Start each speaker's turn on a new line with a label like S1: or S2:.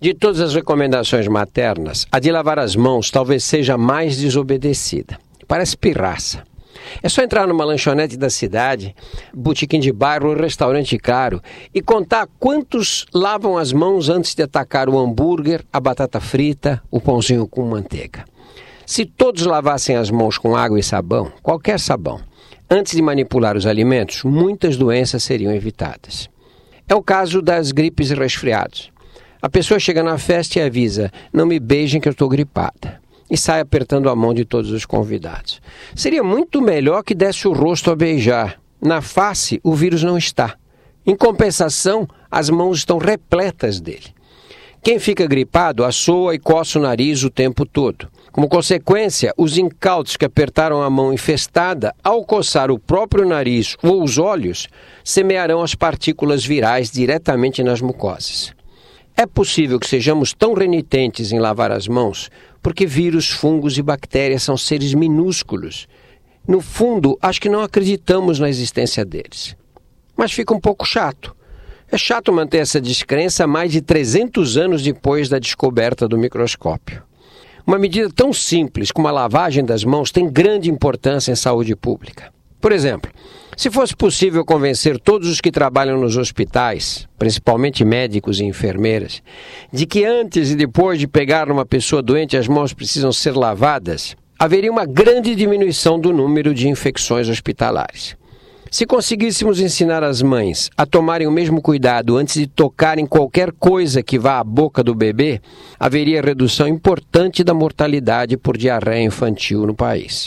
S1: De todas as recomendações maternas, a de lavar as mãos talvez seja a mais desobedecida. Parece pirraça. É só entrar numa lanchonete da cidade, botequim de bairro ou restaurante caro e contar quantos lavam as mãos antes de atacar o hambúrguer, a batata frita, o pãozinho com manteiga. Se todos lavassem as mãos com água e sabão, qualquer sabão, antes de manipular os alimentos, muitas doenças seriam evitadas. É o caso das gripes e resfriados. A pessoa chega na festa e avisa: não me beijem que eu estou gripada. E sai apertando a mão de todos os convidados. Seria muito melhor que desse o rosto a beijar. Na face, o vírus não está. Em compensação, as mãos estão repletas dele. Quem fica gripado assoa e coça o nariz o tempo todo. Como consequência, os incautos que apertaram a mão infestada, ao coçar o próprio nariz ou os olhos, semearão as partículas virais diretamente nas mucosas. É possível que sejamos tão renitentes em lavar as mãos porque vírus, fungos e bactérias são seres minúsculos. No fundo, acho que não acreditamos na existência deles. Mas fica um pouco chato. É chato manter essa descrença mais de 300 anos depois da descoberta do microscópio. Uma medida tão simples como a lavagem das mãos tem grande importância em saúde pública. Por exemplo, se fosse possível convencer todos os que trabalham nos hospitais, principalmente médicos e enfermeiras, de que antes e depois de pegar uma pessoa doente as mãos precisam ser lavadas, haveria uma grande diminuição do número de infecções hospitalares. Se conseguíssemos ensinar as mães a tomarem o mesmo cuidado antes de tocarem qualquer coisa que vá à boca do bebê, haveria redução importante da mortalidade por diarreia infantil no país.